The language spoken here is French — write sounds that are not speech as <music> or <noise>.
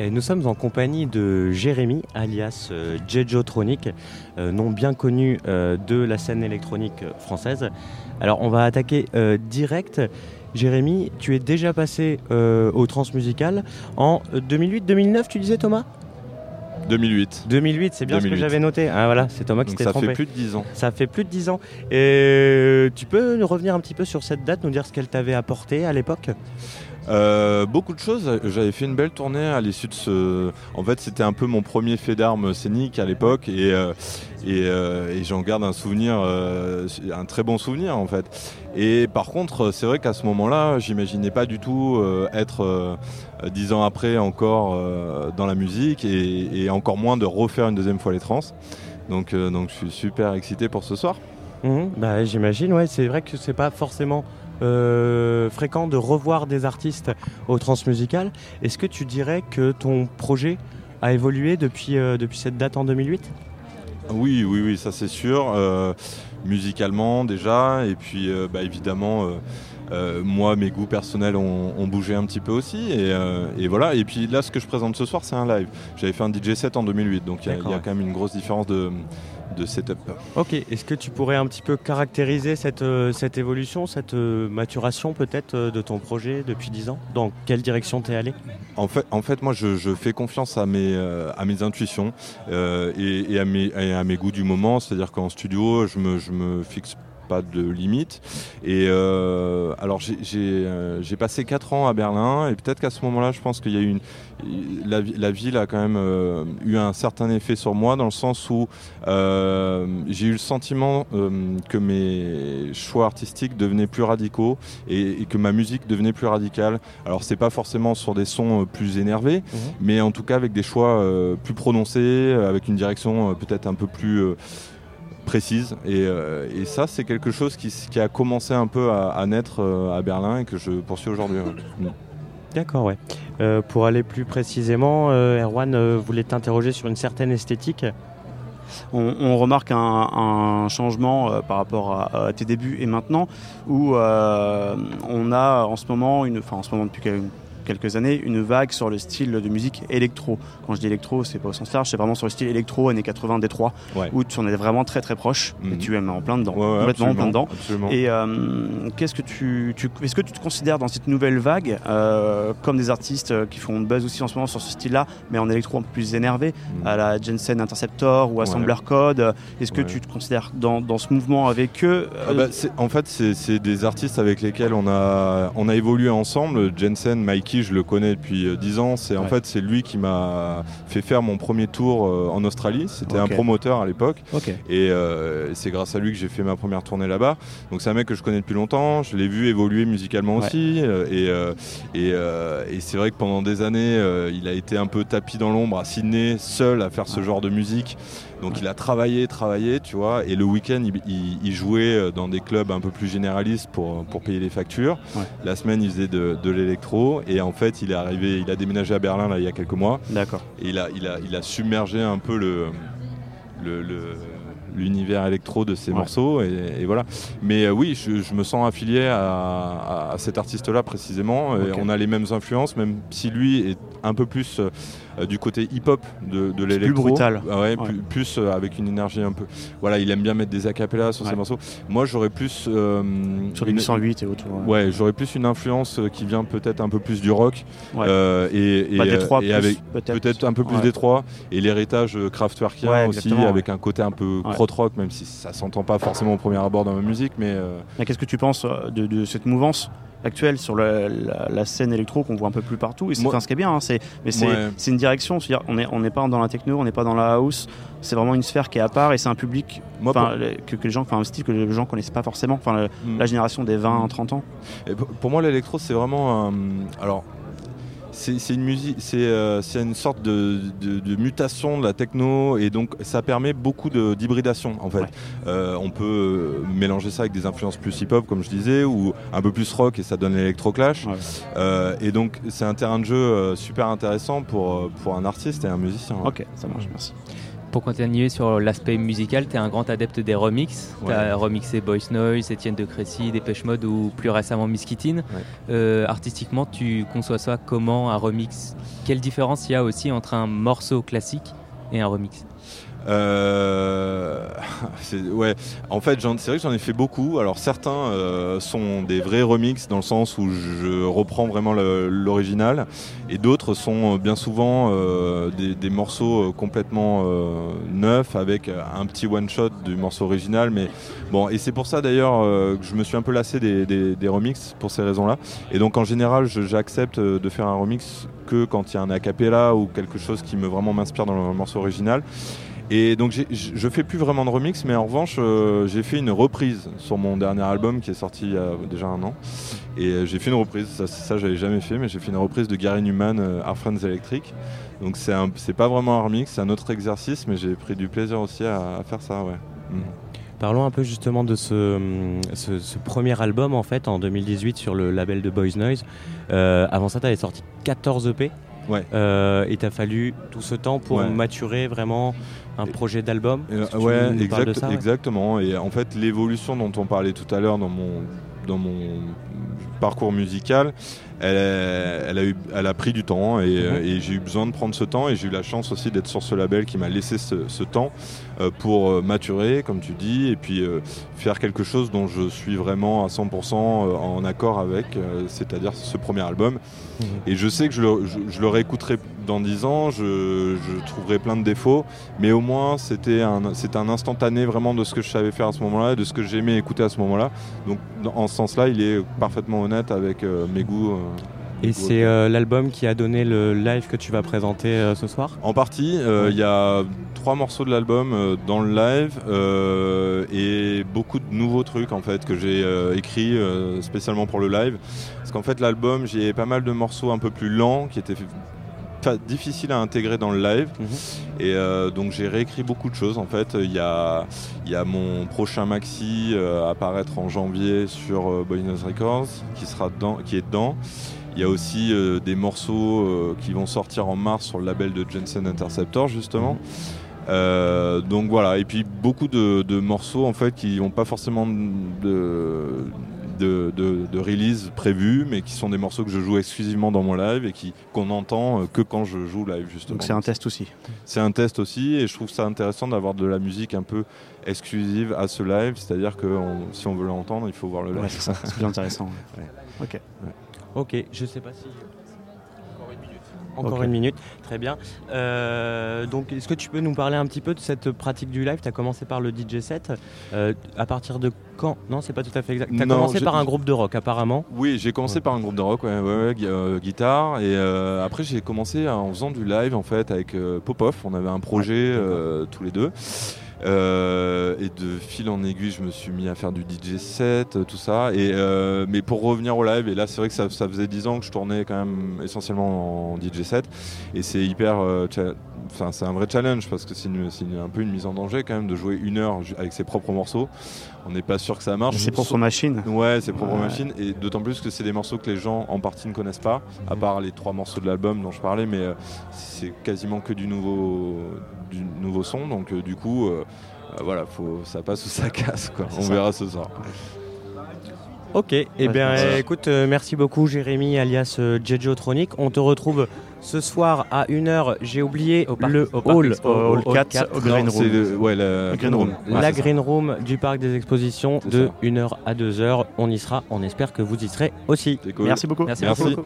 Et nous sommes en compagnie de Jérémy, alias euh, Jejotronic, euh, nom bien connu euh, de la scène électronique française. Alors on va attaquer euh, direct. Jérémy, tu es déjà passé au transmusical en 2008-2009, tu disais Thomas? 2008. 2008, c'est bien ce que 2008. j'avais noté. Ah voilà, c'est Thomas qui s'était ça trompé. fait plus de 10 ans. Ça fait plus de 10 ans. Et tu peux nous revenir un petit peu sur cette date, nous dire ce qu'elle t'avait apporté à l'époque? Euh, beaucoup de choses. J'avais fait une belle tournée à l'issue de ce. En fait, c'était un peu mon premier fait d'armes scénique à l'époque et, euh, euh, j'en garde un souvenir, un très bon souvenir en fait. Et par contre, c'est vrai qu'à ce moment-là, j'imaginais pas du tout être dix ans après encore dans la musique et, encore moins de refaire une deuxième fois les trans. Donc, donc, je suis super excité pour ce soir. Mhm, bah, J'imagine, ouais. C'est vrai que c'est pas forcément euh, fréquent de revoir des artistes au transmusical. Est-ce que tu dirais que ton projet a évolué depuis, euh, depuis cette date en 2008 Oui, oui, oui, ça c'est sûr. Euh, musicalement déjà, et puis bah, évidemment, euh, moi, mes goûts personnels ont, ont bougé un petit peu aussi. Et, euh, et voilà. Et puis là, ce que je présente ce soir, c'est un live. J'avais fait un DJ set en 2008, donc il y a- quand même une grosse différence de, de setup. Ok, est-ce que tu pourrais un petit peu caractériser cette, euh, cette évolution, cette euh, maturation peut-être euh, de ton projet depuis 10 ans? Dans quelle direction t'es allé? En fait, en fait moi, je, je fais confiance à mes, à mes intuitions euh, et, et à, mes, et à mes goûts du moment. C'est-à-dire qu'en studio, je me, je me fixe pas de limite. Et euh, alors, j'ai- euh, passé 4 ans à Berlin et peut-être qu'à ce moment-là, je pense qu'il y a eu une. La, vi- la ville a quand même euh, eu un certain effet sur moi dans le sens où euh, j'ai eu le sentiment que mes choix artistiques devenaient plus radicaux et, et que ma musique devenait plus radicale. Alors c'est pas forcément sur des sons plus énervés, Mhm. mais en tout cas avec des choix plus prononcés, avec une direction peut-être un peu plus précise. Et, euh, et ça c'est quelque chose qui, a commencé un peu à, à naître euh, à Berlin et que je poursuis aujourd'hui. ouais. <laughs> D'accord, ouais. Euh, pour aller plus précisément, euh, Erwan euh, voulait t'interroger sur une certaine esthétique? on, on remarque un, un changement euh, par rapport à, à tes débuts et maintenant, où euh, on a en ce moment, une, enfin en ce moment depuis quelques années, une vague sur le style de musique électro. Quand je dis électro, c'est pas au sens large, c'est vraiment sur le style électro années 80 Détroit, Ouais. où tu en es vraiment très très proche, et Mhm. tu es en plein dedans, Ouais, complètement en plein dedans. absolument. Et euh, qu'est-ce que tu, tu- est-ce que tu te considères dans cette nouvelle vague euh, comme des artistes euh, qui font buzz aussi en ce moment sur ce style-là, mais en électro un peu plus énervé, Mm. à la Jensen Interceptor ou Assembler Code Est-ce que tu te considères dans, dans ce mouvement avec eux Ah bah, en fait, c'est c'est des artistes avec lesquels on a, on a évolué ensemble. Jensen, Mikey, je le connais depuis euh, 10 ans. C'est en fait c'est lui qui m'a fait faire mon premier tour euh, en Australie. C'était un promoteur à l'époque, et euh, c'est grâce à lui que j'ai fait ma première tournée là-bas. Donc c'est un mec que je connais depuis longtemps. Je l'ai vu évoluer musicalement Ouais. aussi, euh, et euh, et, euh, et c'est vrai que pendant des années, euh, il a été un peu tapis dans l'ombre à Sydney, seul à faire ce genre de musique. Donc il a travaillé, travaillé, tu vois, et le week-end il, il- il jouait euh, dans des clubs un peu plus généralistes pour, pour payer les factures. Ouais. La semaine il faisait de, de l'électro et en fait il est arrivé, il a déménagé à Berlin là il y a quelques mois D'accord. et il a, il a, il a submergé un peu le, le- le- l'univers électro de ses Ouais. morceaux et, et voilà. Mais euh, oui, je, je me sens affilié à, cet artiste-là précisément. Et on a les mêmes influences, même si lui est un peu plus euh, euh, du côté hip-hop de, de plus l'électro. brutal. Ah ouais, Ouais. Plus, plus, euh, avec une énergie un peu. Voilà, il aime bien mettre des acapellas sur ses morceaux. Moi, j'aurais plus euh, Sur les une- 808 et autres. Ouais, j'aurais plus une influence euh, qui vient peut-être un peu plus du rock euh, et, et, euh, Détroit, et plus, avec peut-être. un peu plus Ouais. d'étroit et l'héritage euh, kraftwerkien aussi avec un côté un peu krautrock même si ça s'entend pas forcément au premier abord dans ma musique mais euh, Mais Qu'est-ce que tu penses euh, de, de cette mouvance actuelle sur la, la scène électro qu'on voit un peu plus partout? Et c'est enfin, ce qui est bien hein, c'est mais c'est Ouais. c'est une direction c'est-à-dire on n'est on pas dans la techno on n'est pas dans la house c'est vraiment une sphère qui est à part et c'est un public moi enfin, pour, le- que, que les gens un style que les gens connaissent pas forcément enfin le- Mm. la génération des 20 Mm. 30 ans Et pour- moi l'électro c'est vraiment alors c'est une musique, c'est euh, une sorte de, de- de mutation de la techno et donc ça permet beaucoup d'hybridation en fait. Ouais. Euh, on peut euh, mélanger ça avec des influences plus hip-hop comme je disais ou un peu plus rock et ça donne l'électro-clash. Ouais. Euh, et donc c'est un terrain de jeu super intéressant pour, pour un artiste et un musicien. ok ça marche merci pour continuer sur l'aspect musical, tu es un grand adepte des remixes. Tu as remixé Boys Noise, Etienne de Crécy, Dépêche Mode ou plus récemment Miskitine. Euh, artistiquement, tu conçois ça comment un remix? Quelle différence il y a aussi entre un morceau classique et un remix? Euh, <laughs> ouais, en fait, c'est vrai que j'en ai fait beaucoup. Alors certains euh, sont des vrais remixes dans le sens où je reprends vraiment l'original, et d'autres sont bien souvent euh, des, morceaux complètement euh, neufs avec un petit one shot du morceau original. Mais bon, et c'est pour ça d'ailleurs que je me suis un peu lassé des, des remixes pour ces raisons-là. Et donc en général, j'accepte de faire un remix que quand il y a un acapella ou quelque chose qui me vraiment m'inspire dans le morceau original. Et donc je fais plus vraiment de remix, mais en revanche euh, j'ai fait une reprise sur mon dernier album qui est sorti il y a déjà un an. Et euh, j'ai fait une reprise, ça, ça j'avais jamais fait, mais j'ai fait une reprise de Gary Newman, euh, Our Friends Electric. Donc c'est pas vraiment un remix, c'est un autre exercice, mais j'ai pris du plaisir aussi à, faire ça. Mm. Parlons un peu justement de ce, premier album en fait en 2018 sur le label de Boys Noise. avant ça, tu avais sorti 14 EP. Ouais. Euh, et t'as fallu tout ce temps pour maturer vraiment un projet d'album Ouais, exactement. Et en fait, l'évolution dont on parlait tout à l'heure dans mon, dans mon parcours musical, elle, a eu, elle a pris du temps mhm. et, j'ai eu besoin de prendre ce temps et j'ai eu la chance aussi d'être sur ce label qui m'a laissé ce, temps euh, pour euh, maturer, comme tu dis, et puis euh, faire quelque chose dont je suis vraiment à 100% en accord avec, c'est-à-dire ce premier album. Mhm. Et je sais que je le, je, réécouterai dans 10 ans, je, trouverai plein de défauts, mais au moins c'était un, un instantané vraiment de ce que je savais faire à ce moment-là, de ce que j'aimais écouter à ce moment-là. Donc en ce sens-là, il est parfaitement honnête avec mes goûts. Et c'est euh, l'album qui a donné le live que tu vas présenter euh, ce soir? En partie. Euh, il y a trois morceaux de l'album dans le live et beaucoup de nouveaux trucs en fait que j'ai écrits spécialement pour le live. Parce qu'en fait l'album, j'ai pas mal de morceaux un peu plus lents qui étaient difficiles à intégrer dans le live. Mhm. Et donc j'ai réécrit beaucoup de choses en fait. Il y a, y a mon prochain maxi à apparaître en janvier sur Boy Records qui, sera dedans, qui est dedans. Il y a aussi euh, des morceaux euh, qui vont sortir en mars sur le label de Jensen Interceptor justement. Euh, donc voilà, et puis beaucoup de, morceaux en fait qui n'ont pas forcément de, de, release prévu, mais qui sont des morceaux que je joue exclusivement dans mon live et qui qu'on entend que quand je joue live justement. Donc c'est un test aussi. C'est un test aussi, et je trouve ça intéressant d'avoir de la musique un peu exclusive à ce live, c'est-à-dire que si on veut l'entendre, il faut voir le live. c'est plus intéressant. <laughs> Ok. Ok, je sais pas si. Encore une minute, très bien. Euh, donc, est-ce que tu peux nous parler un petit peu de cette pratique du live? Tu as commencé par le DJ set. Euh, à partir de quand? Non, c'est pas tout à fait exact. Tu as commencé par un groupe de rock, apparemment Oui, j'ai commencé par un groupe de rock, ouais, euh, guitare. Et après, j'ai commencé en faisant du live, en fait, avec Popov. On avait un projet tous les deux. Euh, et de fil en aiguille, je me suis mis à faire du DJ set, euh, tout ça. Et, euh, mais pour revenir au live, et là, c'est vrai que ça, faisait 10 ans que je tournais quand même essentiellement en DJ set. Et c'est hyper. Enfin, c'est un vrai challenge parce que c'est un peu une mise en danger quand même de jouer une heure avec ses propres morceaux on n'est pas sûr que ça marche. Ses propres machines. Ouais, ses propres machines. Et d'autant plus que c'est des morceaux que les gens en partie ne connaissent pas, à mhm. part les trois morceaux de l'album dont je parlais, mais c'est quasiment que du nouveau, du nouveau son. Donc euh, du coup, euh, voilà, faut, ça passe ou ça <laughs> casse. Quoi. On verra ce soir. Ok, et eh bien écoute, merci beaucoup Jérémy alias Jejotronic. On te retrouve ce soir à 1h, j'ai oublié le hall, hall 4, au Green Room. la, Green Room. La Green Room du parc des expositions de 1h à 2h. On y sera, on espère que vous y serez aussi. Merci beaucoup. Merci. beaucoup.